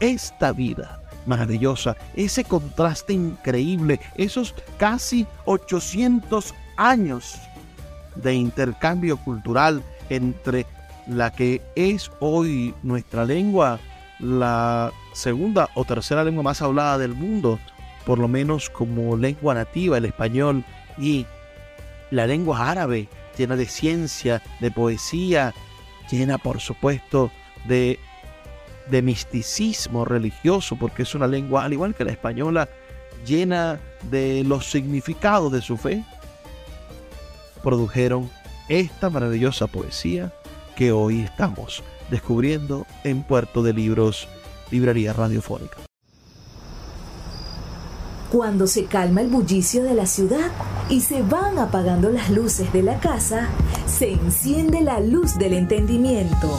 esta vida maravillosa, ese contraste increíble, esos casi 800 años de intercambio cultural entre la que es hoy nuestra lengua, la segunda o tercera lengua más hablada del mundo, por lo menos como lengua nativa, el español, y la lengua árabe, llena de ciencia, de poesía, llena por supuesto de, de misticismo religioso, porque es una lengua, al igual que la española, llena de los significados de su fe, produjeron esta maravillosa poesía que hoy estamos descubriendo en Puerto de Libros, Librería Radiofónica. Cuando se calma el bullicio de la ciudad y se van apagando las luces de la casa, se enciende la luz del entendimiento.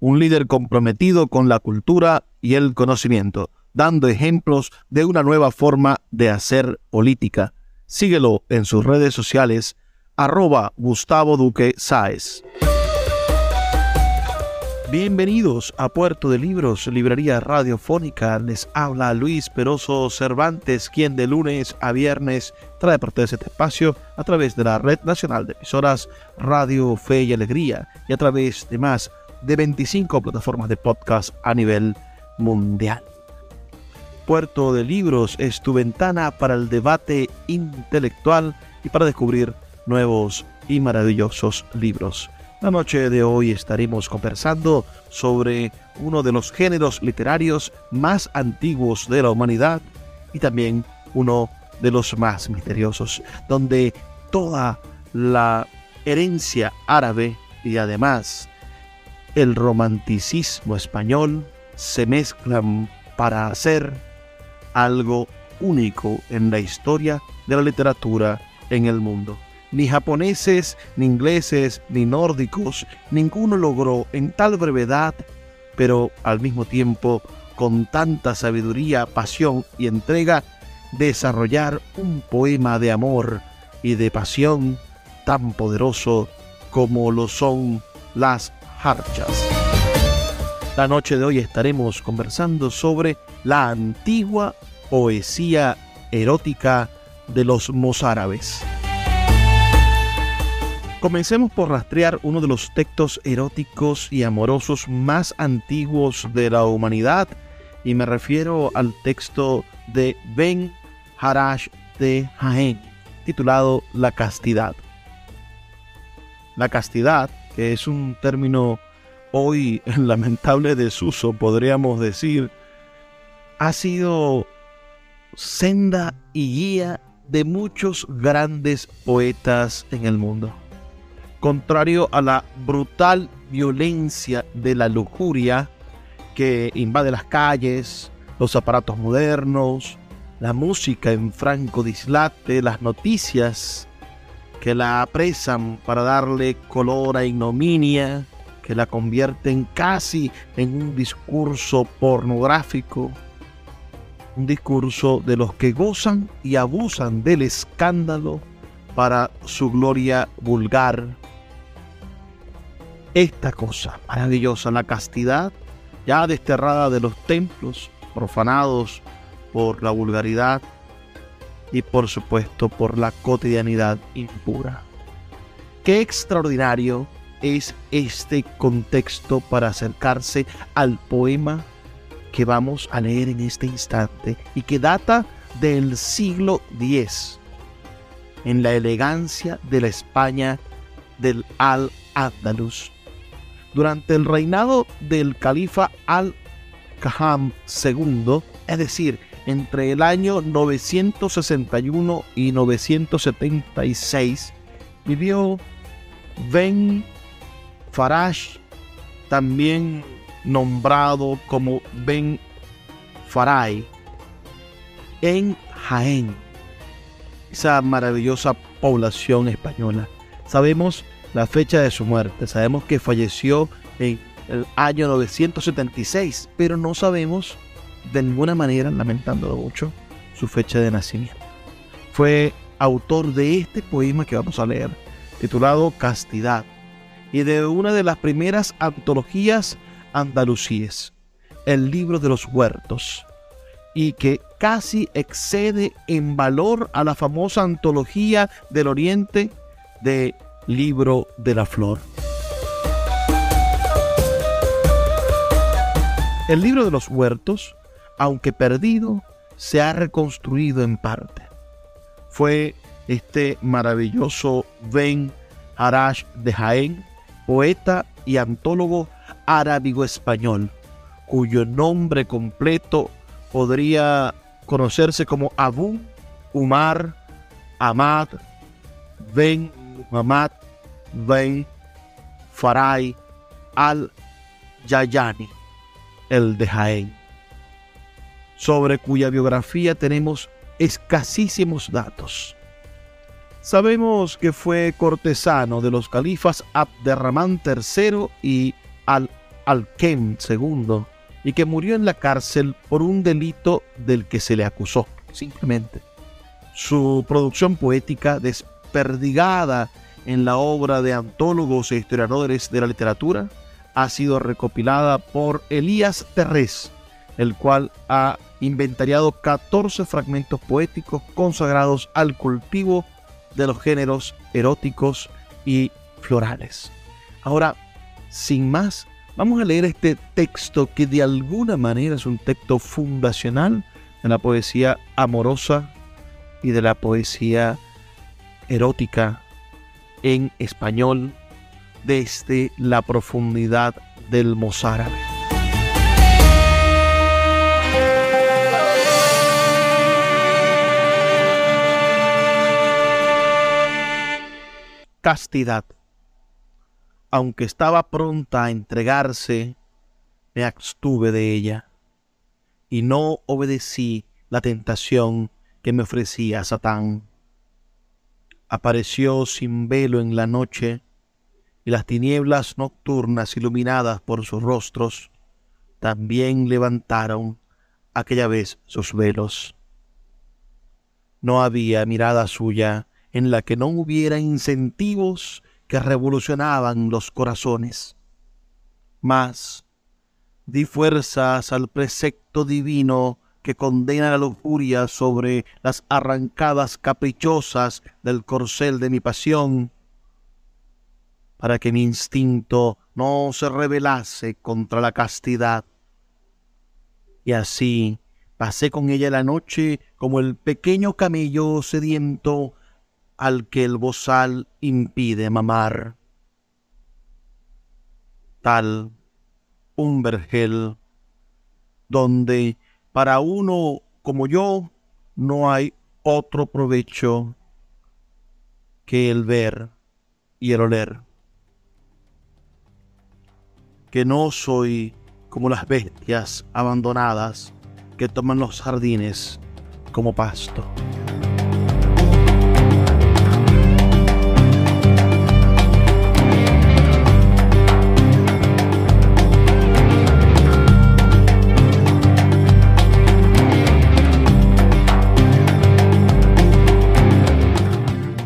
un líder comprometido con la cultura y el conocimiento, dando ejemplos de una nueva forma de hacer política. Síguelo en sus redes sociales, arroba Gustavo Duque Sáez. Bienvenidos a Puerto de Libros, Librería Radiofónica. Les habla Luis Peroso Cervantes, quien de lunes a viernes trae por ustedes este espacio a través de la Red Nacional de Emisoras Radio Fe y Alegría y a través de más de 25 plataformas de podcast a nivel mundial. Puerto de Libros es tu ventana para el debate intelectual y para descubrir nuevos y maravillosos libros. La noche de hoy estaremos conversando sobre uno de los géneros literarios más antiguos de la humanidad y también uno de los más misteriosos, donde toda la herencia árabe y además el romanticismo español se mezclan para hacer algo único en la historia de la literatura en el mundo. Ni japoneses, ni ingleses, ni nórdicos, ninguno logró en tal brevedad, pero al mismo tiempo con tanta sabiduría, pasión y entrega, desarrollar un poema de amor y de pasión tan poderoso como lo son las La noche de hoy estaremos conversando sobre la antigua poesía erótica de los mozárabes. Comencemos por rastrear uno de los textos eróticos y amorosos más antiguos de la humanidad, y me refiero al texto de Ben Harash de Jaén, titulado La castidad. La castidad, que es un término hoy en lamentable desuso, podríamos decir, ha sido senda y guía de muchos grandes poetas en el mundo. Contrario a la brutal violencia de la lujuria que invade las calles, los aparatos modernos, la música en franco dislate, las noticias que la apresan para darle color a ignominia, que la convierten casi en un discurso pornográfico, un discurso de los que gozan y abusan del escándalo para su gloria vulgar, esta cosa maravillosa, la castidad ya desterrada de los templos, profanados por la vulgaridad y por supuesto por la cotidianidad impura. Qué extraordinario es este contexto para acercarse al poema que vamos a leer en este instante y que data del siglo X, en la elegancia de la España del Al-Ándalus. Durante el reinado del califa Al-Kaham II, es decir, entre el año 961 y 976, vivió Ben Farash, también nombrado como Ben Farai, en Jaén, esa maravillosa población española. Sabemos la fecha de su muerte, sabemos que falleció en el año 976, pero no sabemos de ninguna manera, lamentándolo mucho, su fecha de nacimiento. Fue autor de este poema que vamos a leer, titulado Castidad, y de una de las primeras antologías andalusíes, el libro de los huertos, y que casi excede en valor a la famosa antología del Oriente de Libro de la Flor. El libro de los huertos, aunque perdido, se ha reconstruido en parte. Fue este maravilloso Ben Harash de Jaén, poeta y antólogo arábigo-español, cuyo nombre completo podría conocerse como Abu Umar Ahmad Ben Muhammad Ben Farai al-Yayani, el de Jaén, sobre cuya biografía tenemos escasísimos datos. Sabemos que fue cortesano de los califas Abderramán III y Al-Alkem II y que murió en la cárcel por un delito del que se le acusó, simplemente. Su producción poética, desperdigada en la obra de antólogos e historiadores de la literatura, ha sido recopilada por Elías Terrés, el cual ha inventariado 14 fragmentos poéticos consagrados al cultivo de los géneros eróticos y florales. Ahora, sin más, vamos a leer este texto que de alguna manera es un texto fundacional de la poesía amorosa y de la poesía erótica en español desde la profundidad del mozárabe. Castidad aunque estaba pronta a entregarse, me abstuve de ella y no obedecí la tentación que me ofrecía Satán. Apareció sin velo en la noche y las tinieblas nocturnas iluminadas por sus rostros también levantaron aquella vez sus velos. No había mirada suya en la que no hubiera incentivos que revolucionaban los corazones. Mas di fuerzas al precepto divino que condena la lujuria sobre las arrancadas caprichosas del corcel de mi pasión, para que mi instinto no se rebelase contra la castidad. Y así pasé con ella la noche como el pequeño camello sediento al que el bozal impide mamar. Tal un vergel donde para uno como yo no hay otro provecho que el ver y el oler. Que no soy como las bestias abandonadas que toman los jardines como pasto.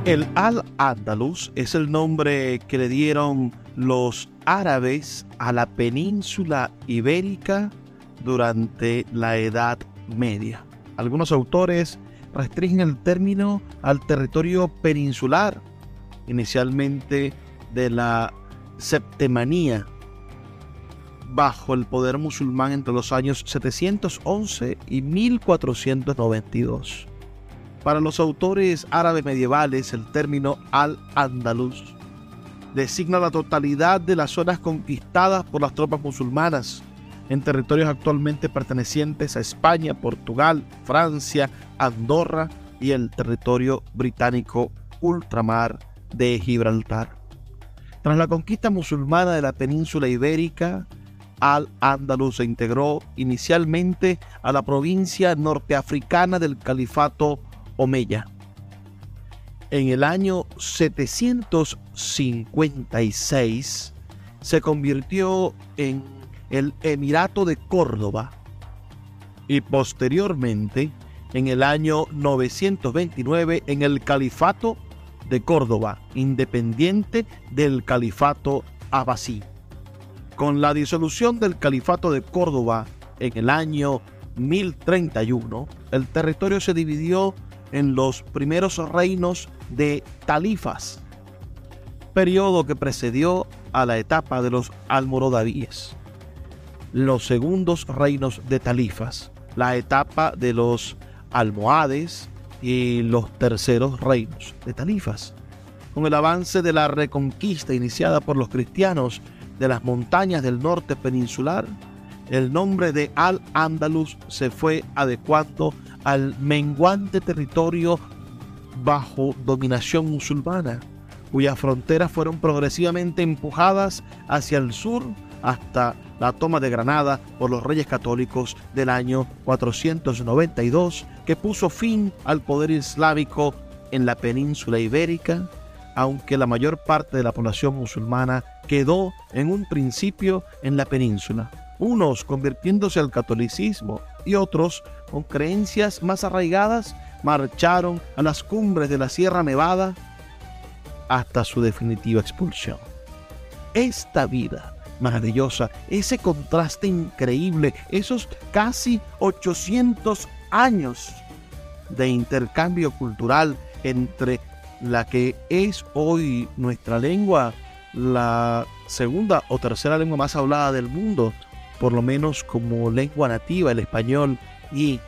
El Al-Ándalus es el nombre que le dieron los árabes a la península ibérica durante la Edad Media. Algunos autores restringen el término al territorio peninsular, inicialmente de la Septemanía, bajo el poder musulmán entre los años 711 y 1492. Para los autores árabes medievales, el término al-Andalus designa la totalidad de las zonas conquistadas por las tropas musulmanas en territorios actualmente pertenecientes a España, Portugal, Francia, Andorra y el territorio británico ultramar de Gibraltar. Tras la conquista musulmana de la península ibérica, Al-Ándalus se integró inicialmente a la provincia norteafricana del califato Omeya. En el año 756 se convirtió en el Emirato de Córdoba y posteriormente en el año 929 en el Califato de Córdoba, independiente del Califato Abbasí. Con la disolución del Califato de Córdoba en el año 1031, el territorio se dividió en los primeros reinos de Talifas, periodo que precedió a la etapa de los almoravíes. Los segundos reinos de Talifas, la etapa de los almohades y los terceros reinos de Talifas. Con el avance de la reconquista iniciada por los cristianos de las montañas del norte peninsular, el nombre de Al-Ándalus se fue adecuando al menguante territorio bajo dominación musulmana, cuyas fronteras fueron progresivamente empujadas hacia el sur hasta la toma de Granada por los reyes católicos del año 492, que puso fin al poder islámico en la península ibérica, aunque la mayor parte de la población musulmana quedó en un principio en la península, unos convirtiéndose al catolicismo y otros con creencias más arraigadas marcharon a las cumbres de la Sierra Nevada hasta su definitiva expulsión. Esta vida maravillosa, ese contraste increíble, esos casi 800 años de intercambio cultural entre la que es hoy nuestra lengua, la segunda o tercera lengua más hablada del mundo, por lo menos como lengua nativa, el español, y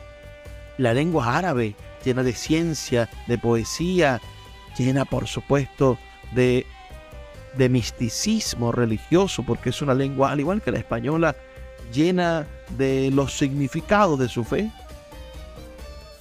la lengua árabe, llena de ciencia, de poesía, llena por supuesto de de misticismo religioso, porque es una lengua, al igual que la española, llena de los significados de su fe,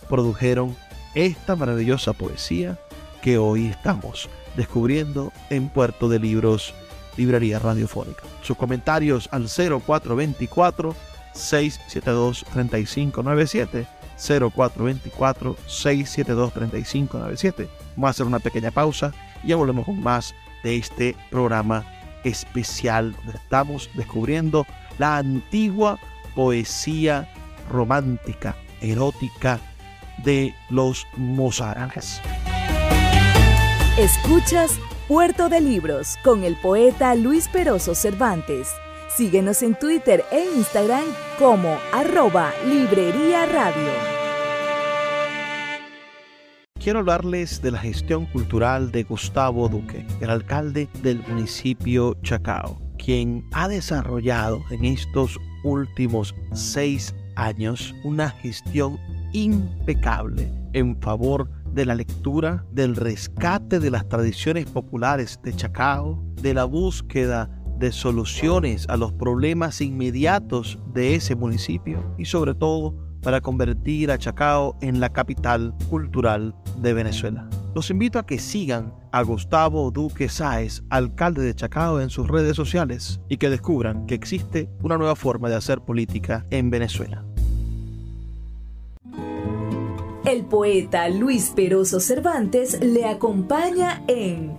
produjeron esta maravillosa poesía que hoy estamos descubriendo en Puerto de Libros, Librería Radiofónica. Sus comentarios al 0424 672 3597 0424 672 3597. Vamos a hacer una pequeña pausa y ya volvemos con más de este programa especial. Estamos descubriendo la antigua poesía romántica, erótica de los mozarables. Escuchas Puerto de Libros con el poeta Luis Peroso Cervantes. Síguenos en Twitter e Instagram como arroba Librería Radio. Quiero hablarles de la gestión cultural de Gustavo Duque, el alcalde del municipio Chacao, quien ha desarrollado en estos últimos seis años una gestión impecable en favor de la lectura, del rescate de las tradiciones populares de Chacao, de la búsqueda de soluciones a los problemas inmediatos de ese municipio y sobre todo para convertir a Chacao en la capital cultural de Venezuela. Los invito a que sigan a Gustavo Duque Sáez, alcalde de Chacao, en sus redes sociales y que descubran que existe una nueva forma de hacer política en Venezuela. El poeta Luis Peroso Cervantes le acompaña en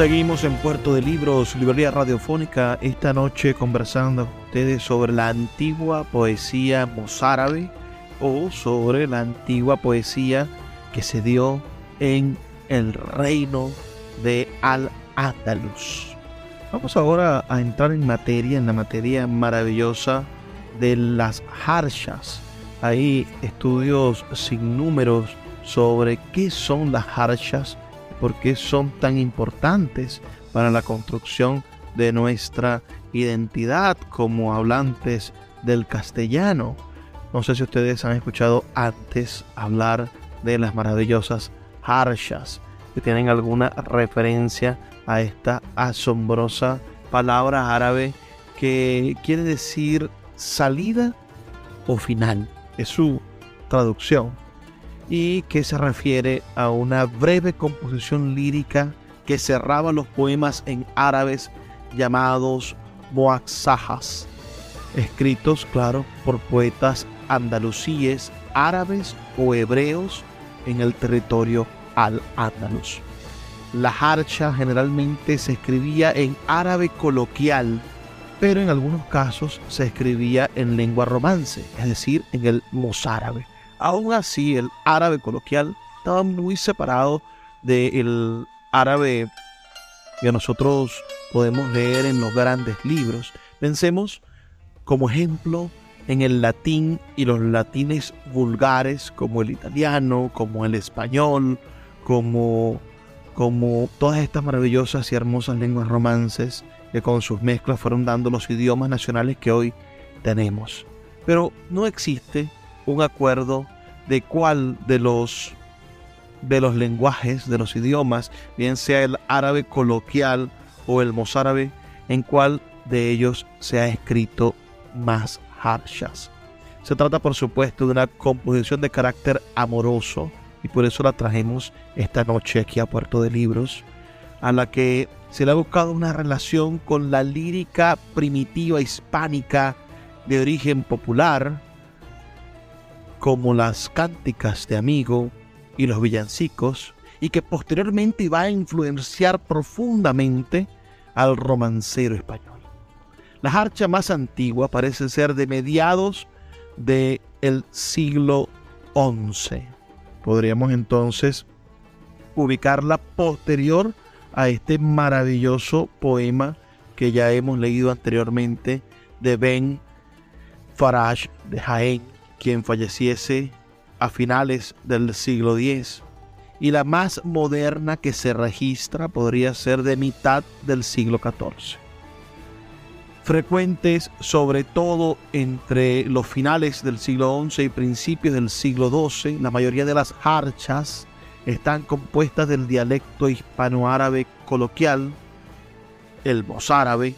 Seguimos en Puerto de Libros, Librería Radiofónica, esta noche conversando con ustedes sobre la antigua poesía mozárabe o sobre la antigua poesía que se dio en el reino de Al-Ándalus. Vamos ahora a entrar en materia, en la materia maravillosa de las harshas. Hay estudios sin números sobre qué son las harshas, por qué son tan importantes para la construcción de nuestra identidad como hablantes del castellano. No sé si ustedes han escuchado antes hablar de las maravillosas harshas, que tienen alguna referencia a esta asombrosa palabra árabe que quiere decir salida o final. Es su traducción y que se refiere a una breve composición lírica que cerraba los poemas en árabes llamados moaxajas, escritos, claro, por poetas andalusíes, árabes o hebreos en el territorio al-Ándalus. La harcha generalmente se escribía en árabe coloquial, pero en algunos casos se escribía en lengua romance, es decir, en el mozárabe. Aún así, el árabe coloquial estaba muy separado del árabe que nosotros podemos leer en los grandes libros. Pensemos como ejemplo en el latín y los latines vulgares como el italiano, como el español, como, como todas estas maravillosas y hermosas lenguas romances que con sus mezclas fueron dando los idiomas nacionales que hoy tenemos. Pero no existe un acuerdo de cuál de los de los lenguajes, de los idiomas, bien sea el árabe coloquial o el mozárabe, en cuál de ellos se ha escrito más harshas. Se trata, por supuesto, de una composición de carácter amoroso y por eso la trajimos esta noche aquí a Puerto de Libros, a la que se le ha buscado una relación con la lírica primitiva hispánica de origen popular, como las cánticas de amigo y los villancicos, y que posteriormente va a influenciar profundamente al romancero español. La harcha más antigua parece ser de mediados del siglo XI. Podríamos entonces ubicarla posterior a este maravilloso poema que ya hemos leído anteriormente de Ben Faraj de Jaén, quien falleciese a finales del siglo X, y la más moderna que se registra podría ser de mitad del siglo XIV. Frecuentes sobre todo entre los finales del siglo XI y principios del siglo XII, la mayoría de las harchas están compuestas del dialecto hispanoárabe coloquial, el mozárabe,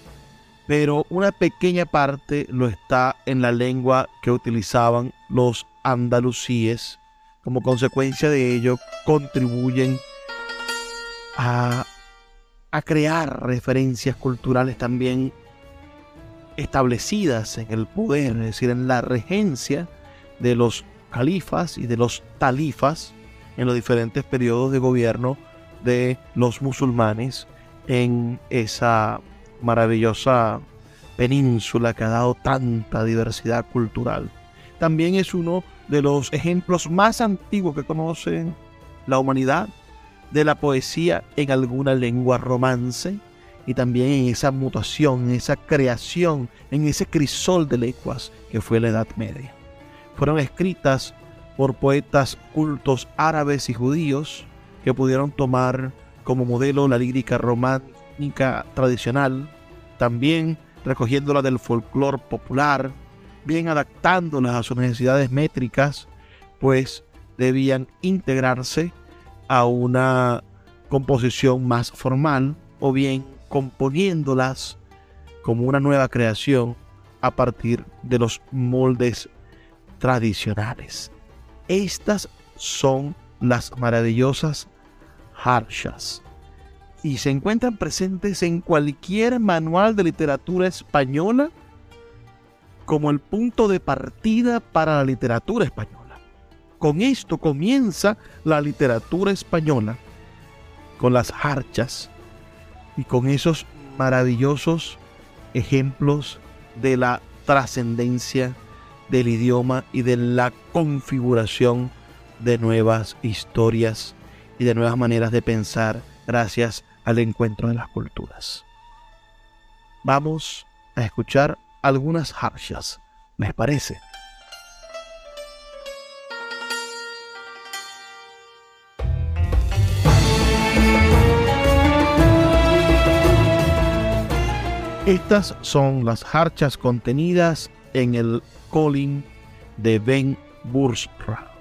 pero una pequeña parte lo está en la lengua que utilizaban los andalusíes. Como consecuencia de ello, contribuyen a, a crear referencias culturales también establecidas en el poder, es decir, en la regencia de los califas y de los talifas en los diferentes periodos de gobierno de los musulmanes en esa maravillosa península que ha dado tanta diversidad cultural. También es uno de los ejemplos más antiguos que conoce la humanidad de la poesía en alguna lengua romance y también en esa mutación, en esa creación, en ese crisol de lenguas que fue la Edad Media. Fueron escritas por poetas cultos árabes y judíos que pudieron tomar como modelo la lírica romántica tradicional, también recogiéndola del folclore popular, bien adaptándolas a sus necesidades métricas, pues debían integrarse a una composición más formal o bien componiéndolas como una nueva creación a partir de los moldes tradicionales. Estas son las maravillosas harshas y se encuentran presentes en cualquier manual de literatura española como el punto de partida para la literatura española. Con esto comienza la literatura española, con las harchas, y con esos maravillosos ejemplos de la trascendencia del idioma y de la configuración de nuevas historias y de nuevas maneras de pensar gracias al encuentro de las culturas. Vamos a escuchar algunas harshas, ¿les parece? Estas son las harchas contenidas en el Colin de Ben Bursra.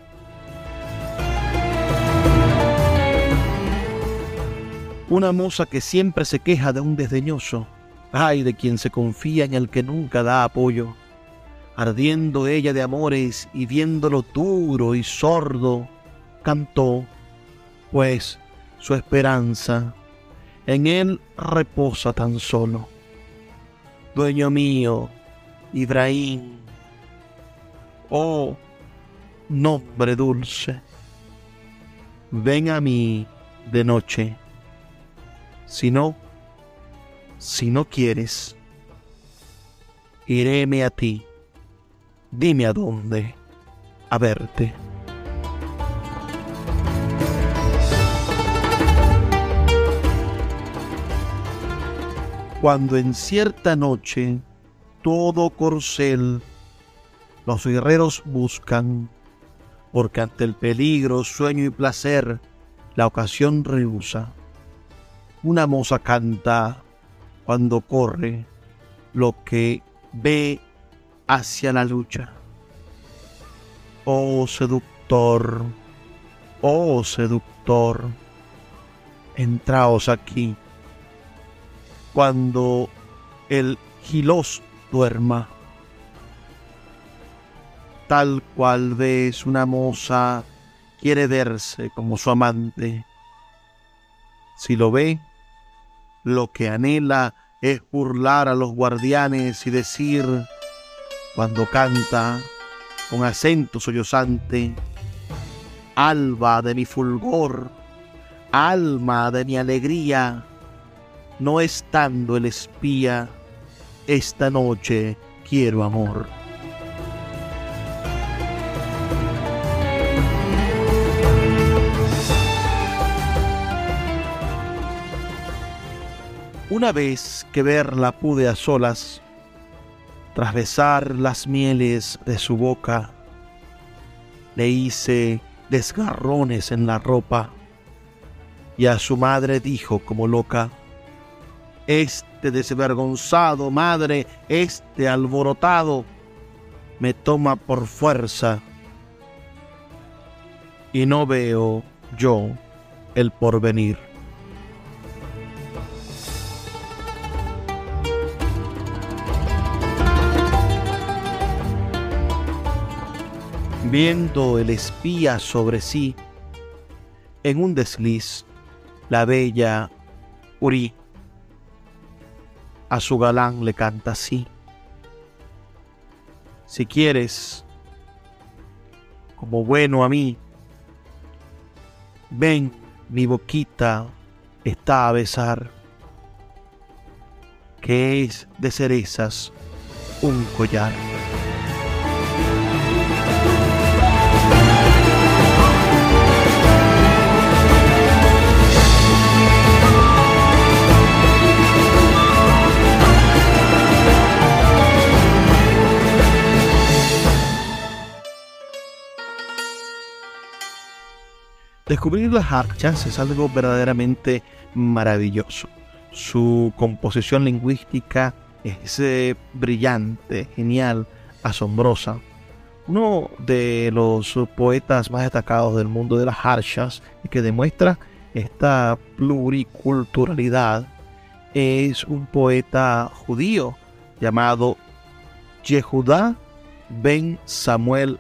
Una moza que siempre se queja de un desdeñoso, ay de quien se confía en el que nunca da apoyo, ardiendo ella de amores y viéndolo duro y sordo, cantó, pues su esperanza. En él reposa tan solo. Dueño mío, Ibrahim. Oh, nombre dulce, ven a mí de noche. Si no, si no quieres, iréme a ti. Dime a dónde, a verte. cuando en cierta noche todo corcel los guerreros buscan, porque ante el peligro, sueño y placer, la ocasión rehúsa. Una moza canta cuando corre lo que ve hacia la lucha. Oh seductor, oh seductor, entraos aquí cuando el gilos duerma. Tal cual ves una moza quiere verse como su amante. Si lo ve, lo que anhela es burlar a los guardianes y decir, cuando canta con acento sollozante, alba de mi fulgor, alma de mi alegría, no estando el espía, esta noche quiero amor. Una vez que verla pude a solas, tras besar las mieles de su boca, le hice desgarrones en la ropa y a su madre dijo como loca, este desvergonzado, madre, este alborotado, me toma por fuerza y no veo yo el porvenir. Viendo el espía sobre sí, en un desliz, la bella Uri a su galán le canta así. Si quieres, como bueno a mí, ven, mi boquita está a besar, que es de cerezas un collar. Descubrir las archas es algo verdaderamente maravilloso. Su composición lingüística es eh, brillante, genial, asombrosa. Uno de los poetas más destacados del mundo de las harchas y que demuestra esta pluriculturalidad es un poeta judío llamado Yehudá ben Samuel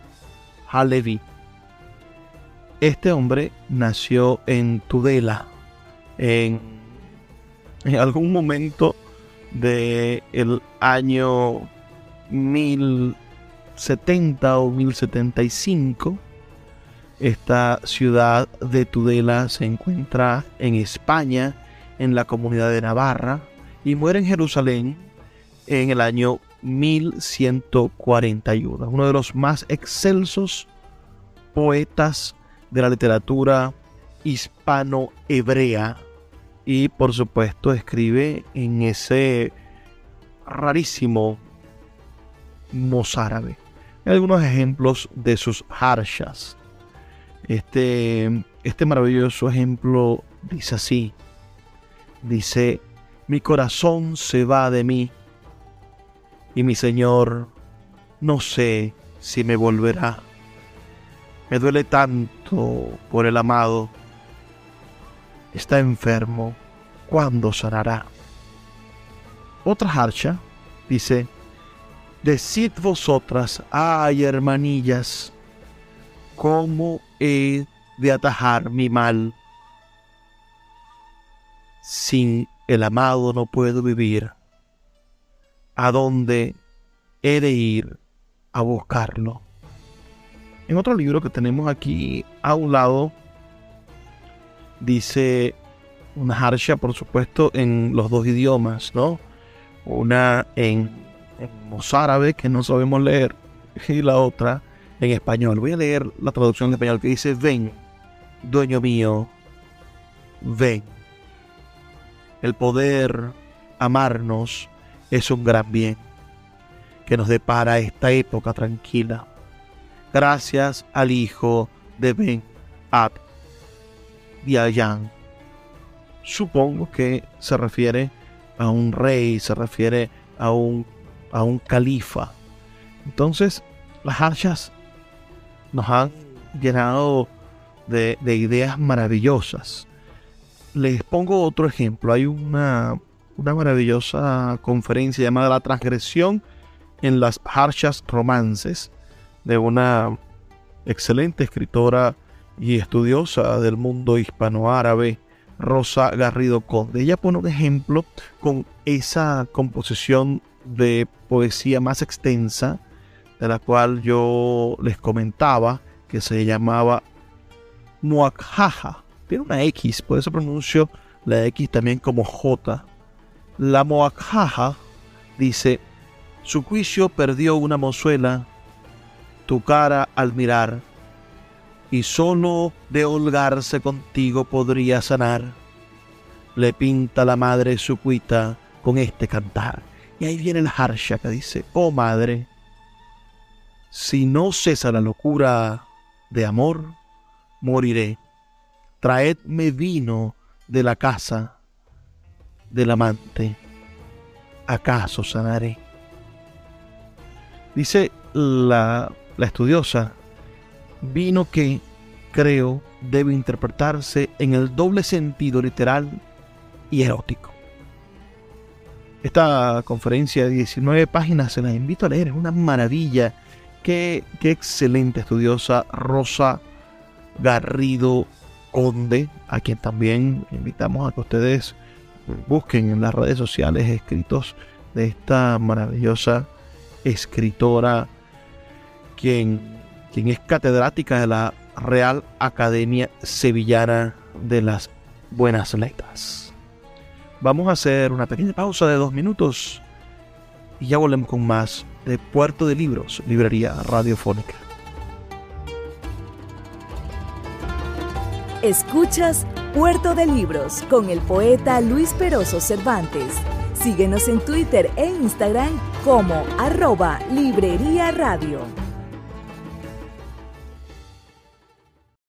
Halevi. Este hombre nació en Tudela en, algún momento del el año 1070 o 1075. Esta ciudad de Tudela se encuentra en España, en la comunidad de Navarra y muere en Jerusalén en el año 1141. Uno de los más excelsos poetas de la literatura hispano-hebrea y por supuesto escribe en ese rarísimo mozárabe. Algunos ejemplos de sus harshas. Este, este maravilloso ejemplo dice así. Dice, mi corazón se va de mí y mi Señor no sé si me volverá. Me duele tanto por el amado. Está enfermo. ¿Cuándo sanará? Otra harsha dice, Decid vosotras, ay hermanillas, ¿cómo he de atajar mi mal? Sin el amado no puedo vivir. ¿A dónde he de ir a buscarlo? En otro libro que tenemos aquí a un lado, dice una harsha, por supuesto, en los dos idiomas, ¿no? Una en, en mozárabe, que no sabemos leer, y la otra en español. Voy a leer la traducción en español que dice, ven, dueño mío, ven. El poder amarnos es un gran bien que nos depara esta época tranquila gracias al hijo de Ben Ad Diayan. Supongo que se refiere a un rey, se refiere a un, a un califa. Entonces, las hachas nos han llenado de, de ideas maravillosas. Les pongo otro ejemplo. Hay una, una maravillosa conferencia llamada La transgresión en las harchas romances de una excelente escritora y estudiosa del mundo hispanoárabe, Rosa Garrido Conde. Ella pone un ejemplo con esa composición de poesía más extensa, de la cual yo les comentaba, que se llamaba Moakhaja. Tiene una X, por eso pronuncio la X también como J. La Moakhaja dice, su juicio perdió una mozuela tu cara al mirar, y solo de holgarse contigo podría sanar. Le pinta la madre su cuita con este cantar. Y ahí viene el harsha que dice, oh madre, si no cesa la locura de amor, moriré. Traedme vino de la casa del amante. ¿Acaso sanaré? Dice la la estudiosa, vino que, creo, debe interpretarse en el doble sentido literal y erótico. Esta conferencia de 19 páginas se la invito a leer, es una maravilla. Qué, qué excelente estudiosa Rosa Garrido Conde, a quien también invitamos a que ustedes busquen en las redes sociales escritos de esta maravillosa escritora quien, quien es catedrática de la Real Academia Sevillana de las Buenas Letras. Vamos a hacer una pequeña pausa de dos minutos y ya volvemos con más de Puerto de Libros, Librería Radiofónica. Escuchas Puerto de Libros con el poeta Luis Peroso Cervantes. Síguenos en Twitter e Instagram como arroba Librería Radio.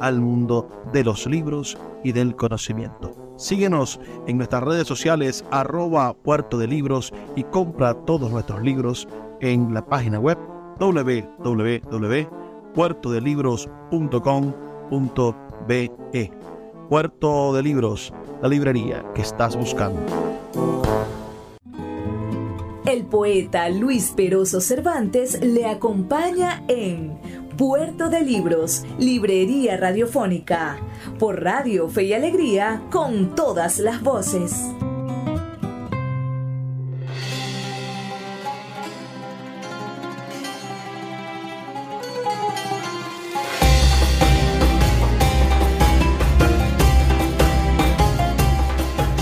al mundo de los libros y del conocimiento. Síguenos en nuestras redes sociales arroba puerto de libros y compra todos nuestros libros en la página web www.puertodelibros.com.be Puerto de Libros, la librería que estás buscando. El poeta Luis Peroso Cervantes le acompaña en Puerto de Libros, Librería Radiofónica, por Radio Fe y Alegría, con todas las voces.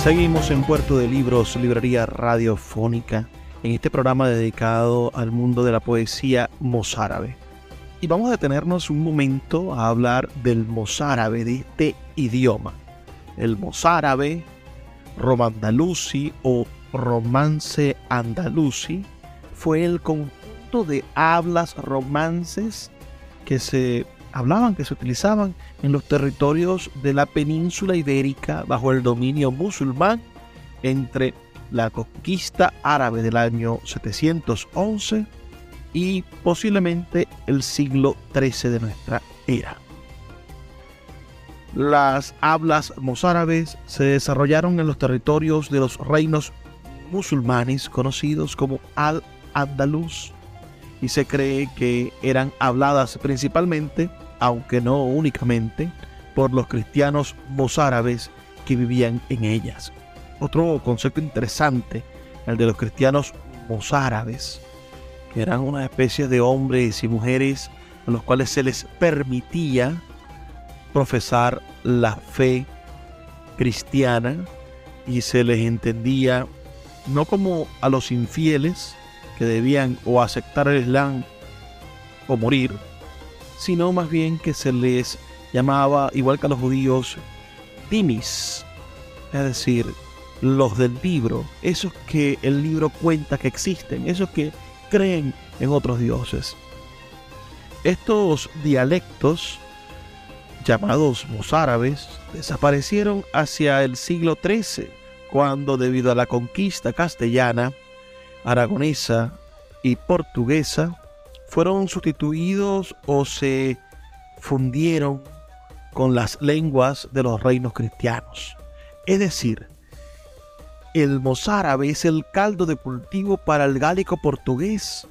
Seguimos en Puerto de Libros, Librería Radiofónica, en este programa dedicado al mundo de la poesía mozárabe. Y vamos a detenernos un momento a hablar del mozárabe, de este idioma. El mozárabe, romandalusi o romance andalusi, fue el conjunto de hablas romances que se hablaban, que se utilizaban en los territorios de la península ibérica bajo el dominio musulmán entre la conquista árabe del año 711 y posiblemente el siglo XIII de nuestra era. Las hablas mozárabes se desarrollaron en los territorios de los reinos musulmanes conocidos como Al-Andalus y se cree que eran habladas principalmente aunque no únicamente, por los cristianos mozárabes que vivían en ellas. Otro concepto interesante, el de los cristianos mozárabes, eran una especie de hombres y mujeres a los cuales se les permitía profesar la fe cristiana y se les entendía no como a los infieles que debían o aceptar el Islam o morir, sino más bien que se les llamaba, igual que a los judíos, dimis, es decir, los del libro, esos que el libro cuenta que existen, esos que creen en otros dioses. Estos dialectos, llamados mozárabes, desaparecieron hacia el siglo XIII, cuando debido a la conquista castellana, aragonesa y portuguesa, fueron sustituidos o se fundieron con las lenguas de los reinos cristianos. Es decir, el mozárabe es el caldo de cultivo para el gálico portugués,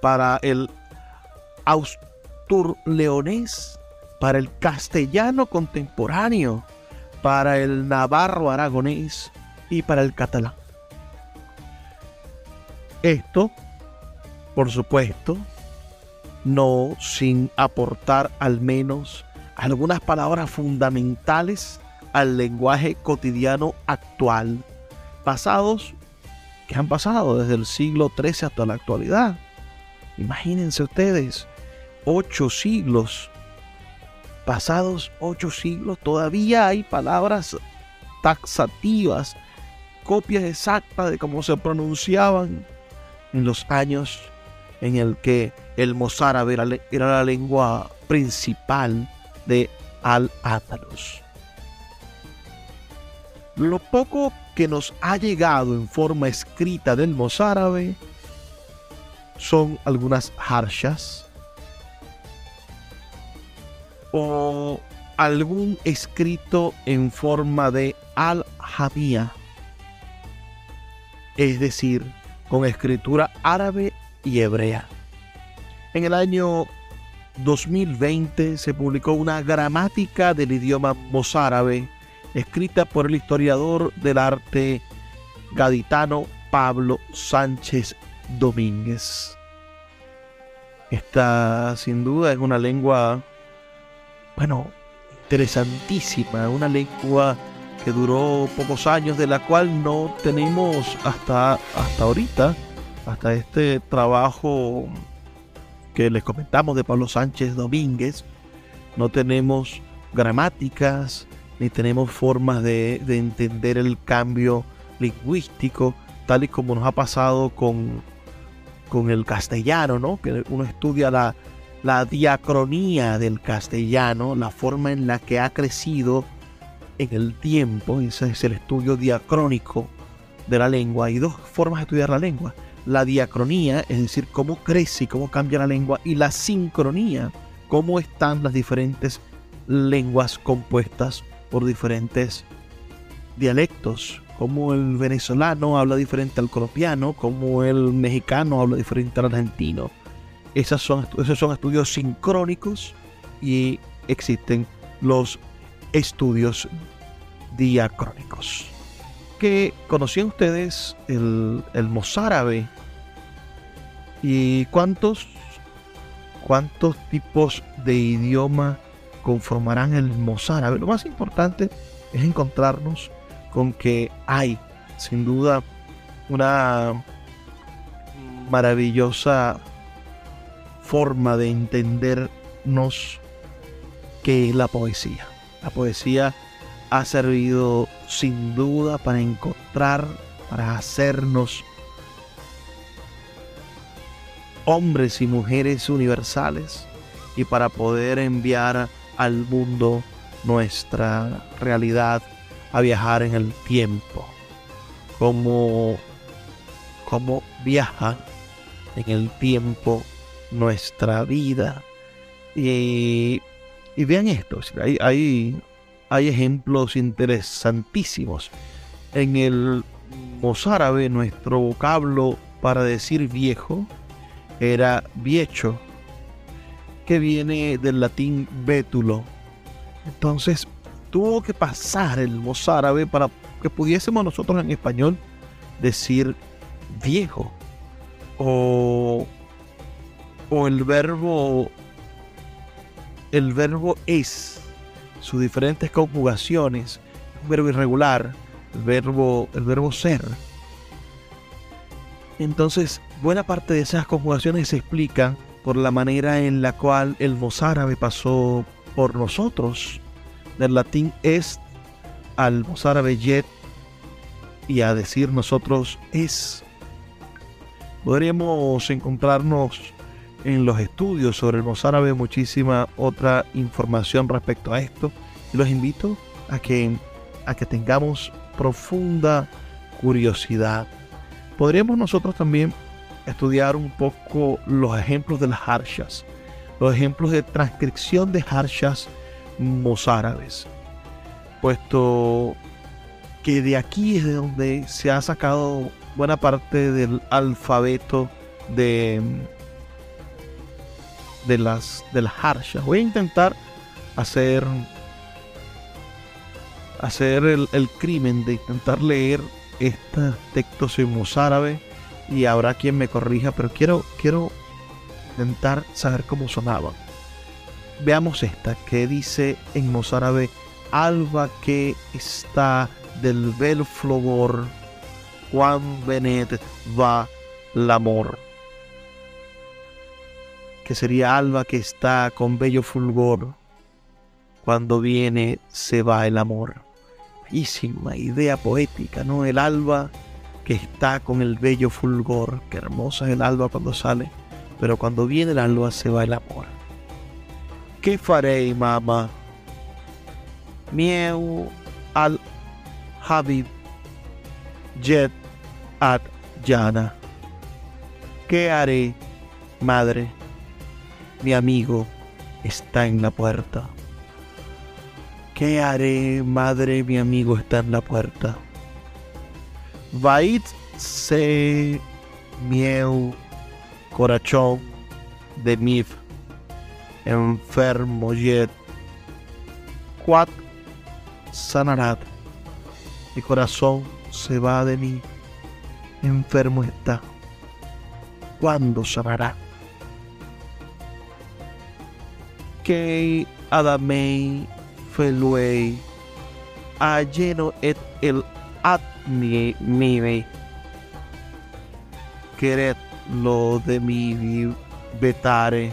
para el austur-leonés, para el castellano contemporáneo, para el navarro aragonés y para el catalán. Esto, por supuesto, no sin aportar al menos algunas palabras fundamentales al lenguaje cotidiano actual, pasados que han pasado desde el siglo XIII hasta la actualidad. Imagínense ustedes, ocho siglos, pasados ocho siglos, todavía hay palabras taxativas, copias exactas de cómo se pronunciaban en los años en el que el mozárabe era, la lengua principal de Al-Ándalus. Lo poco que nos ha llegado en forma escrita del mozárabe son algunas harshas o algún escrito en forma de al-jamía, es decir, con escritura árabe y hebrea. En el año 2020 se publicó una gramática del idioma mozárabe escrita por el historiador del arte gaditano Pablo Sánchez Domínguez. Esta sin duda es una lengua, bueno, interesantísima, una lengua que duró pocos años, de la cual no tenemos hasta, hasta ahorita hasta este trabajo que les comentamos de Pablo Sánchez Domínguez, no tenemos gramáticas ni tenemos formas de, entender el cambio lingüístico, tal y como nos ha pasado con, con el castellano, ¿no? Que uno estudia la, la diacronía del castellano, la forma en la que ha crecido en el tiempo, ese es el estudio diacrónico de la lengua. Hay dos formas de estudiar la lengua la diacronía, es decir, cómo crece y cómo cambia la lengua, y la sincronía, cómo están las diferentes lenguas compuestas por diferentes dialectos, como el venezolano habla diferente al colombiano, como el mexicano habla diferente al argentino. Son, esos son estudios sincrónicos y existen los estudios diacrónicos. Que conocían ustedes el, el mozárabe y cuántos cuántos tipos de idioma conformarán el mozárabe. Lo más importante es encontrarnos con que hay, sin duda, una maravillosa forma de entendernos que es la poesía. La poesía ha servido sin duda para encontrar, para hacernos hombres y mujeres universales y para poder enviar al mundo nuestra realidad a viajar en el tiempo. Como, como viaja en el tiempo nuestra vida. Y, y vean esto, hay, hay, hay ejemplos interesantísimos. En el mozárabe nuestro vocablo para decir viejo era viecho, que viene del latín bétulo. Entonces tuvo que pasar el mozárabe para que pudiésemos nosotros en español decir viejo. O, o el verbo el verbo es, sus diferentes conjugaciones, un verbo irregular, el verbo, el verbo ser. Entonces, buena parte de esas conjugaciones se explican por la manera en la cual el mozárabe pasó por nosotros, del latín es al mozárabe yet y a decir nosotros es. Podríamos encontrarnos en los estudios sobre el mozárabe muchísima otra información respecto a esto y los invito a que, a que tengamos profunda curiosidad. Podríamos nosotros también estudiar un poco los ejemplos de las harshas, los ejemplos de transcripción de harshas mozárabes, puesto que de aquí es de donde se ha sacado buena parte del alfabeto de, de las de las harshas. Voy a intentar hacer hacer el, el crimen de intentar leer estos textos en mozárabe y habrá quien me corrija, pero quiero, quiero intentar saber cómo sonaban. Veamos esta que dice en mozárabe Alba que está del bel flogor, Juan Benet va l'amor. Que sería alba que está con bello fulgor, cuando viene se va el amor. Bellísima idea poética, ¿no? El alba que está con el bello fulgor, que hermosa es el alba cuando sale, pero cuando viene el alba se va el amor. ¿Qué faré, mamá? Mieu al Habib Jet at Yana. ¿Qué haré, madre? Mi amigo está en la puerta. ¿Qué haré, madre? Mi amigo está en la puerta. Vait se mieu corazón de mi enfermo yet quat sanará mi corazón se va de mí enfermo está ¿cuándo sanará? que adamei feluei lleno et el at quered lo de mi vetare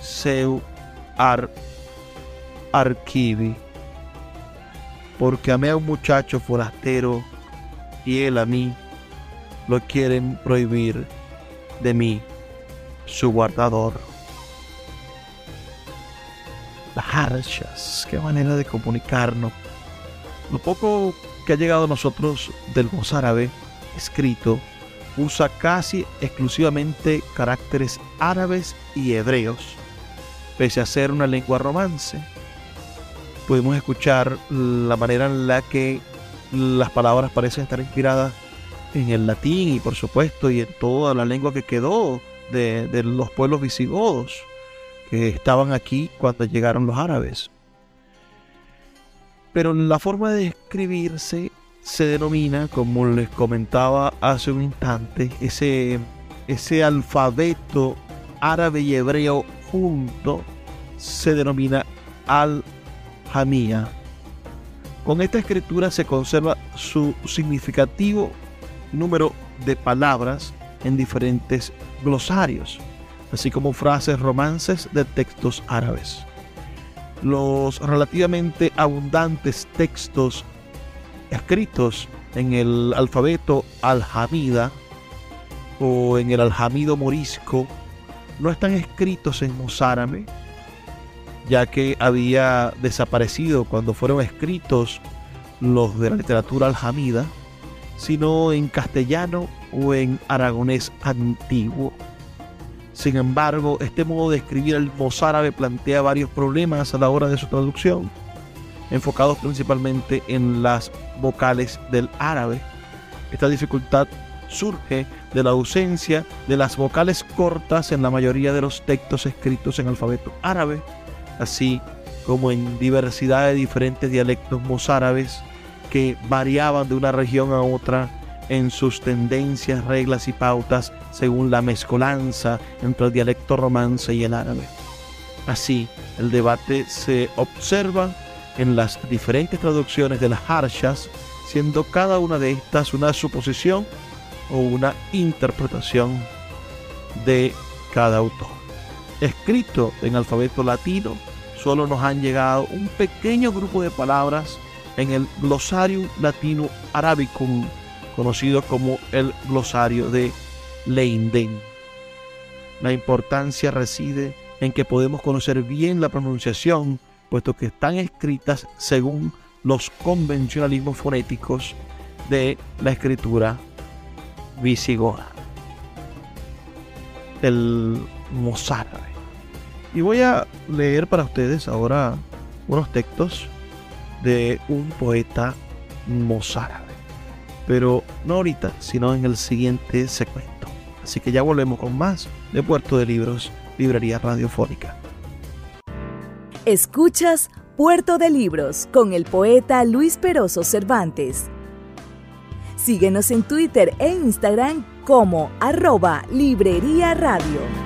seu ar archivi porque amé a un muchacho forastero y él a mí lo quieren prohibir de mí su guardador. Las harchas qué manera de comunicarnos. Lo poco que ha llegado a nosotros del mozárabe escrito usa casi exclusivamente caracteres árabes y hebreos, pese a ser una lengua romance. Podemos escuchar la manera en la que las palabras parecen estar inspiradas en el latín y por supuesto y en toda la lengua que quedó de, de los pueblos visigodos que estaban aquí cuando llegaron los árabes. Pero la forma de escribirse se denomina, como les comentaba hace un instante, ese, ese alfabeto árabe y hebreo junto se denomina al-Hamía. Con esta escritura se conserva su significativo número de palabras en diferentes glosarios, así como frases romances de textos árabes. Los relativamente abundantes textos escritos en el alfabeto alhamida o en el aljamido morisco no están escritos en mozárabe, ya que había desaparecido cuando fueron escritos los de la literatura aljamida, sino en castellano o en aragonés antiguo. Sin embargo, este modo de escribir el mozárabe plantea varios problemas a la hora de su traducción, enfocados principalmente en las vocales del árabe. Esta dificultad surge de la ausencia de las vocales cortas en la mayoría de los textos escritos en alfabeto árabe, así como en diversidad de diferentes dialectos mozárabes que variaban de una región a otra en sus tendencias, reglas y pautas según la mezcolanza entre el dialecto romance y el árabe. Así, el debate se observa en las diferentes traducciones de las harshas, siendo cada una de estas una suposición o una interpretación de cada autor. Escrito en alfabeto latino, solo nos han llegado un pequeño grupo de palabras en el glosario latino arabicum, conocido como el glosario de Leinden. La importancia reside en que podemos conocer bien la pronunciación, puesto que están escritas según los convencionalismos fonéticos de la escritura visigoda, el mozárabe. Y voy a leer para ustedes ahora unos textos de un poeta mozárabe. Pero no ahorita, sino en el siguiente segmento. Así que ya volvemos con más de Puerto de Libros, Librería Radiofónica. Escuchas Puerto de Libros con el poeta Luis Peroso Cervantes. Síguenos en Twitter e Instagram como arroba Librería Radio.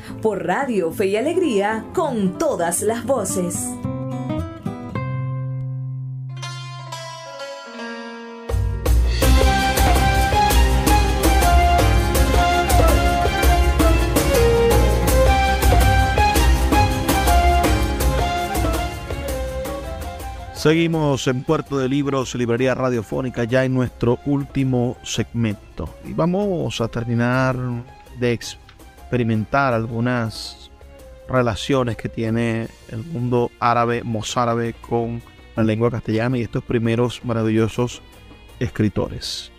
por Radio Fe y Alegría, con todas las voces. Seguimos en Puerto de Libros, Librería Radiofónica, ya en nuestro último segmento. Y vamos a terminar de experimentar algunas relaciones que tiene el mundo árabe, mozárabe, con la lengua castellana y estos primeros maravillosos escritores.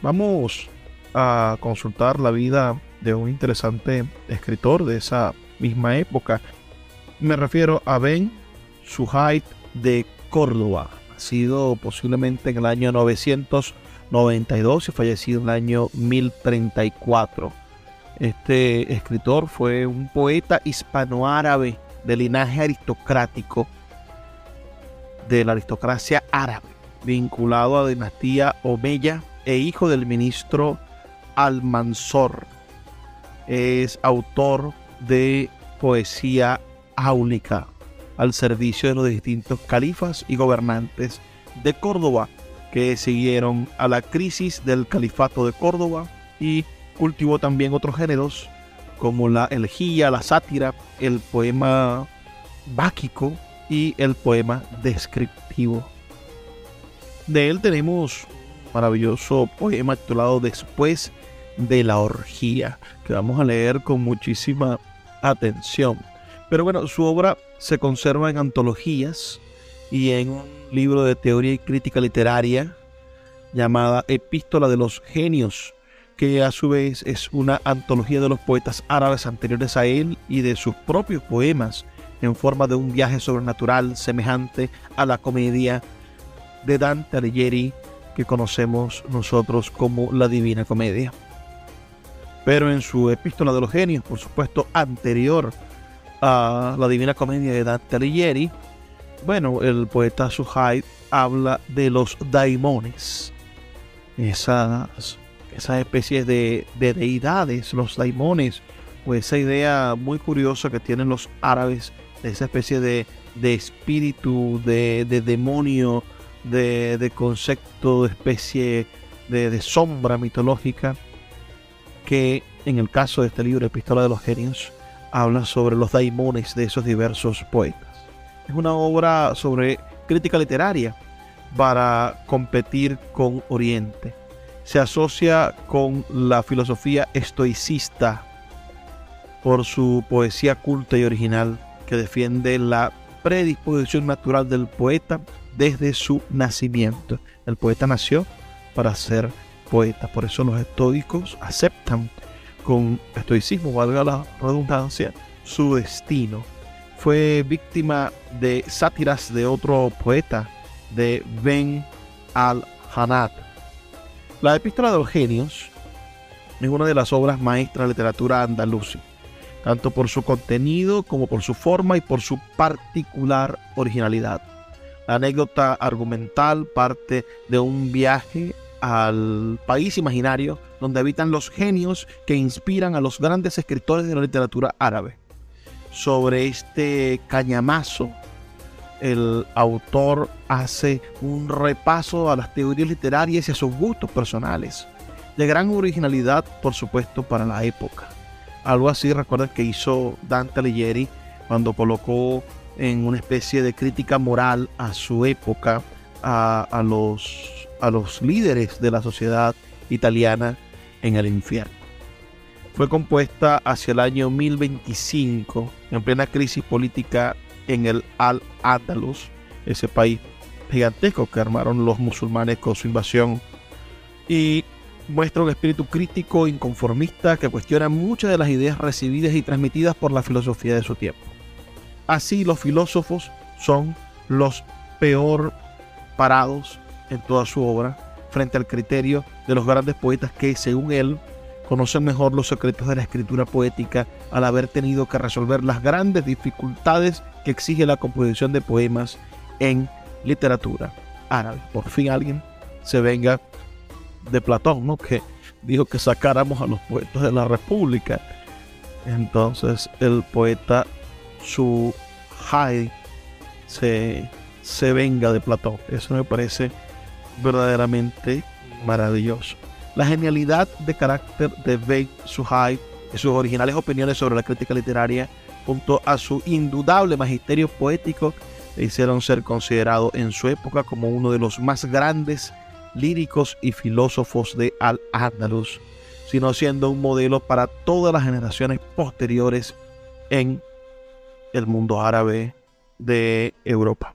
Vamos a consultar la vida de un interesante escritor de esa misma época. Me refiero a Ben Suhaid de Córdoba. sido posiblemente en el año 992 y fallecido en el año 1034. Este escritor fue un poeta hispanoárabe de linaje aristocrático de la aristocracia árabe, vinculado a la dinastía Omeya e hijo del ministro Almanzor. Es autor de poesía áulica al servicio de los distintos califas y gobernantes de Córdoba que siguieron a la crisis del califato de Córdoba y cultivó también otros géneros como la elegía, la sátira, el poema báquico y el poema descriptivo. De él tenemos un maravilloso poema titulado Después de la orgía, que vamos a leer con muchísima atención. Pero bueno, su obra se conserva en antologías y en un libro de teoría y crítica literaria llamada Epístola de los Genios, que a su vez es una antología de los poetas árabes anteriores a él y de sus propios poemas en forma de un viaje sobrenatural semejante a la comedia de Dante Alighieri que conocemos nosotros como la Divina Comedia. Pero en su Epístola de los Genios, por supuesto anterior a la Divina Comedia de Dante Alighieri, bueno, el poeta Suhaib habla de los daimones, esas, esas especies de, deidades, los daimones, pues esa idea muy curiosa que tienen los árabes de esa especie de, espíritu, de, demonio, de, concepto, de especie de, de, sombra mitológica, que en el caso de este libro, Epístola de los Genios, habla sobre los daimones de esos diversos poetas. Es una obra sobre crítica literaria para competir con Oriente. Se asocia con la filosofía estoicista por su poesía culta y original que defiende la predisposición natural del poeta desde su nacimiento. El poeta nació para ser poeta, por eso los estoicos aceptan con estoicismo, valga la redundancia, su destino. Fue víctima de sátiras de otro poeta, de Ben al-Hanad. La Epístola de los Genios es una de las obras maestras de la literatura andaluza, tanto por su contenido como por su forma y por su particular originalidad. La anécdota argumental parte de un viaje al país imaginario donde habitan los genios que inspiran a los grandes escritores de la literatura árabe. Sobre este cañamazo, el autor hace un repaso a las teorías literarias y a sus gustos personales, de gran originalidad, por supuesto, para la época. Algo así recuerda que hizo Dante Alighieri cuando colocó en una especie de crítica moral a su época a, a los a los líderes de la sociedad italiana en el infierno. Fue compuesta hacia el año 1025, en plena crisis política en el Al-Ándalus, ese país gigantesco que armaron los musulmanes con su invasión, y muestra un espíritu crítico, inconformista, que cuestiona muchas de las ideas recibidas y transmitidas por la filosofía de su tiempo. Así los filósofos son los peor parados en toda su obra frente al criterio de los grandes poetas que, según él, conocen mejor los secretos de la escritura poética al haber tenido que resolver las grandes dificultades que exige la composición de poemas en literatura árabe. Por fin alguien se venga de Platón, ¿no? Que dijo que sacáramos a los poetas de la República. Entonces el poeta su se, se venga de Platón. Eso me parece verdaderamente maravilloso. La genialidad de carácter de Beit Suhaib y sus originales opiniones sobre la crítica literaria, junto a su indudable magisterio poético, le hicieron ser considerado en su época como uno de los más grandes líricos y filósofos de Al-Ándalus, sino siendo un modelo para todas las generaciones posteriores en el mundo árabe de Europa.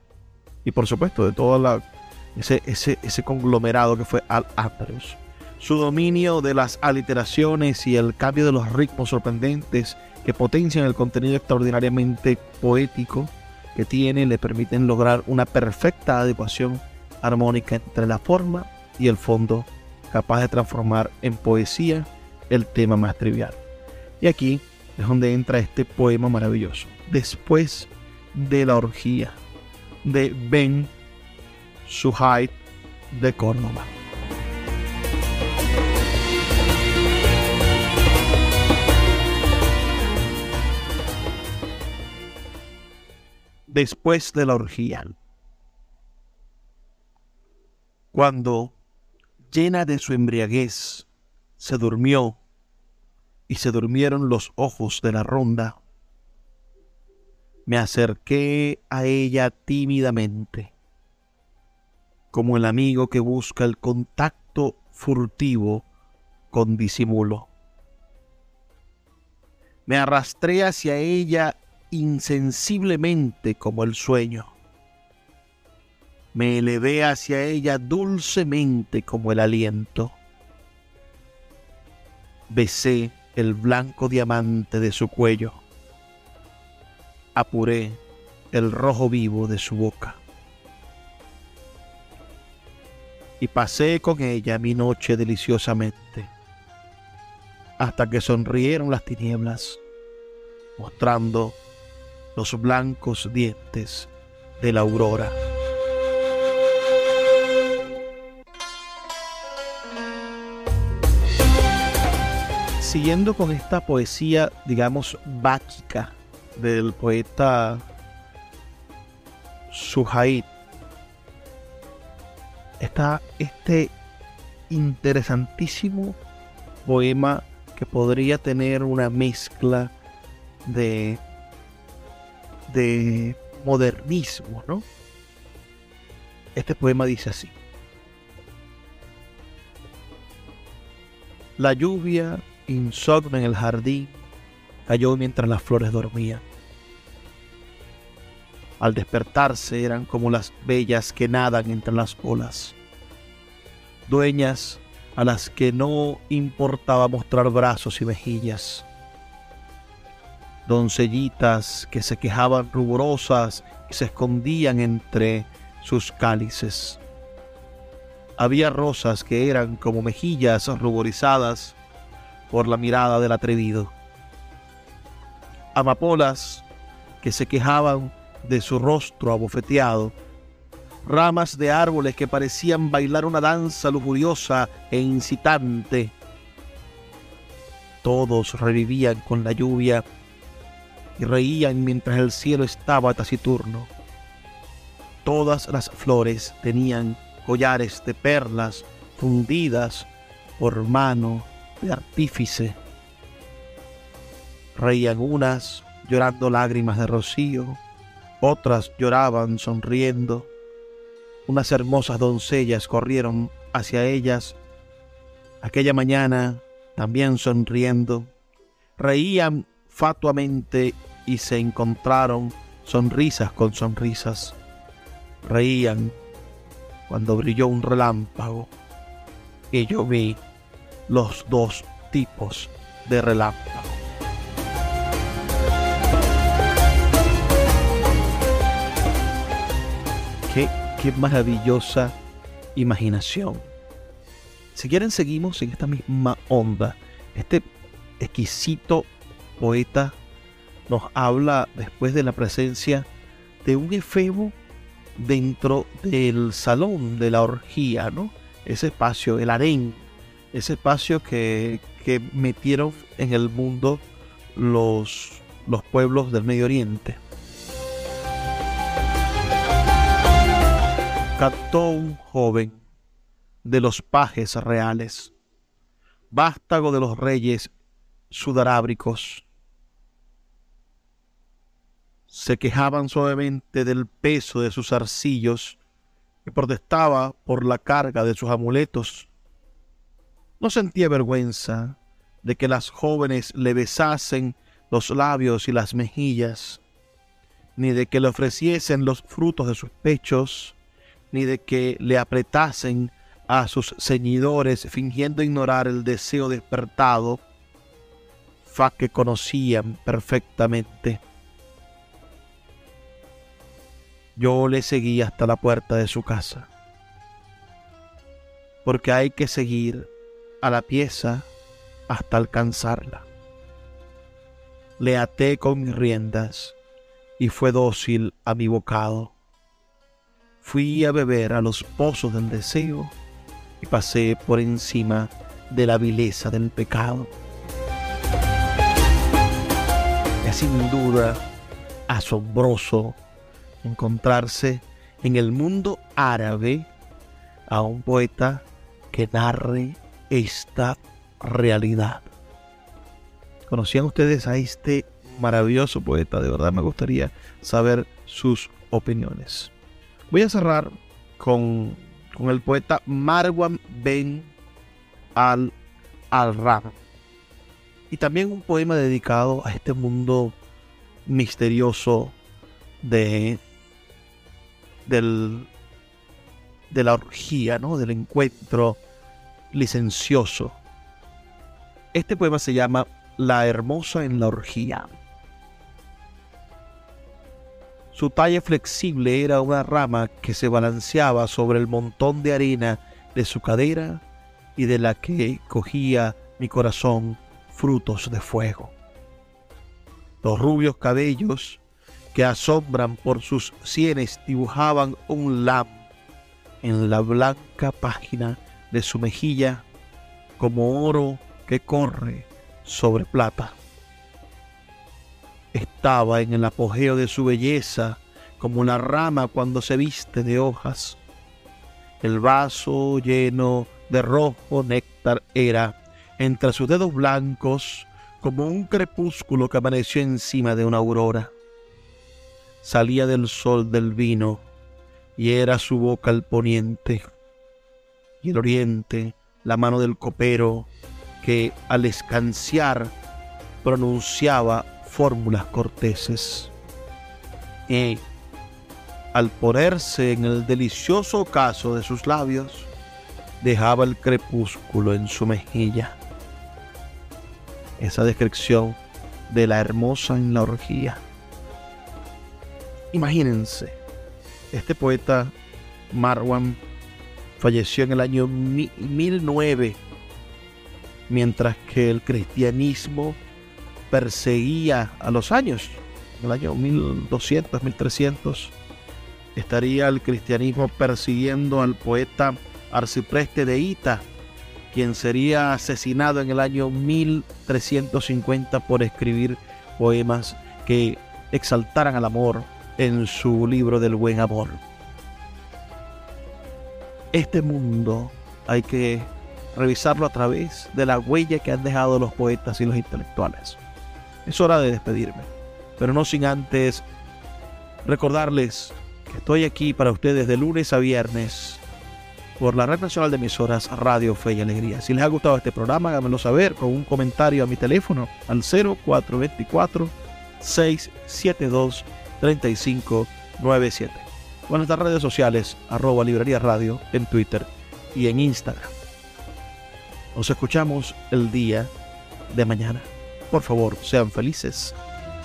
Y por supuesto, de toda la ese, ese, conglomerado que fue Al-Ándalus. Su dominio de las aliteraciones y el cambio de los ritmos sorprendentes que potencian el contenido extraordinariamente poético que tiene le permiten lograr una perfecta adecuación armónica entre la forma y el fondo, capaz de transformar en poesía el tema más trivial. Y aquí es donde entra este poema maravilloso. Después de la orgía de Ben Suhaid de Córdoba. Después de la orgía. Cuando, llena de su embriaguez, se durmió y se durmieron los ojos de la ronda, me acerqué a ella tímidamente, como el amigo que busca el contacto furtivo con disimulo. Me arrastré hacia ella insensiblemente como el sueño. Me elevé hacia ella dulcemente como el aliento. Besé el blanco diamante de su cuello. Apuré el rojo vivo de su boca. Y pasé con ella mi noche deliciosamente, hasta que sonrieron las tinieblas, mostrando los blancos dientes de la aurora. Siguiendo con esta poesía, digamos, báquica del poeta Suhaid, está este interesantísimo poema que podría tener una mezcla de de modernismo, ¿no? Este poema dice así. La lluvia insomne en el jardín cayó mientras las flores dormían. Al despertarse eran como las bellas que nadan entre las olas, dueñas a las que no importaba mostrar brazos y mejillas doncellitas que se quejaban ruborosas y se escondían entre sus cálices. Había rosas que eran como mejillas ruborizadas por la mirada del atrevido. Amapolas que se quejaban de su rostro abofeteado. Ramas de árboles que parecían bailar una danza lujuriosa e incitante. Todos revivían con la lluvia y reían mientras el cielo estaba taciturno. Todas las flores tenían collares de perlas fundidas por mano de artífice. Reían unas llorando lágrimas de rocío, otras lloraban sonriendo. Unas hermosas doncellas corrieron hacia ellas aquella mañana también sonriendo. Reían fatuamente y se encontraron sonrisas con sonrisas. Reían cuando brilló un relámpago y yo vi los dos tipos de relámpago. Qué, qué maravillosa imaginación. Si quieren seguimos en esta misma onda. Este exquisito poeta nos habla después de la presencia de un efebo dentro del salón de la orgía, ¿no? Ese espacio, el harén, ese espacio que, que metieron en el mundo los, los pueblos del Medio Oriente. Cantó un joven de los pajes reales, vástago de los reyes sudarábricos, se quejaban suavemente del peso de sus arcillos y protestaba por la carga de sus amuletos. No sentía vergüenza de que las jóvenes le besasen los labios y las mejillas, ni de que le ofreciesen los frutos de sus pechos, ni de que le apretasen a sus ceñidores fingiendo ignorar el deseo despertado, fa que conocían perfectamente. Yo le seguí hasta la puerta de su casa. Porque hay que seguir a la pieza hasta alcanzarla. Le até con mis riendas y fue dócil a mi bocado. Fui a beber a los pozos del deseo y pasé por encima de la vileza del pecado. Es sin duda asombroso encontrarse en el mundo árabe a un poeta que narre esta realidad. ¿Conocían ustedes a este maravilloso poeta? De verdad me gustaría saber sus opiniones. Voy a cerrar con, con el poeta Marwan Ben al-Ram. y también un poema dedicado a este mundo misterioso de del, de la orgía, ¿no? del encuentro licencioso. Este poema se llama La hermosa en la orgía. Su talla flexible era una rama que se balanceaba sobre el montón de arena de su cadera y de la que cogía mi corazón frutos de fuego. Los rubios cabellos que asombran por sus sienes dibujaban un lam en la blanca página de su mejilla como oro que corre sobre plata. Estaba en el apogeo de su belleza como la rama cuando se viste de hojas. El vaso lleno de rojo néctar era, entre sus dedos blancos, como un crepúsculo que amaneció encima de una aurora salía del sol del vino, y era su boca el poniente, y el oriente la mano del copero, que al escanciar pronunciaba fórmulas corteses. Y al ponerse en el delicioso ocaso de sus labios, dejaba el crepúsculo en su mejilla. Esa descripción de la hermosa en la orgía Imagínense, este poeta Marwan falleció en el año 1009, mientras que el cristianismo perseguía a los años, en el año 1200, 1300, estaría el cristianismo persiguiendo al poeta Arcipreste de Ita, quien sería asesinado en el año 1350 por escribir poemas que exaltaran al amor, en su libro del buen amor. Este mundo hay que revisarlo a través de la huella que han dejado los poetas y los intelectuales. Es hora de despedirme, pero no sin antes recordarles que estoy aquí para ustedes de lunes a viernes por la Red Nacional de Emisoras Radio Fe y Alegría. Si les ha gustado este programa, háganmelo saber con un comentario a mi teléfono al 0424 672 3597. O nuestras redes sociales, arroba librería radio en Twitter y en Instagram. Nos escuchamos el día de mañana. Por favor, sean felices.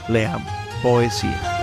Lean poesía.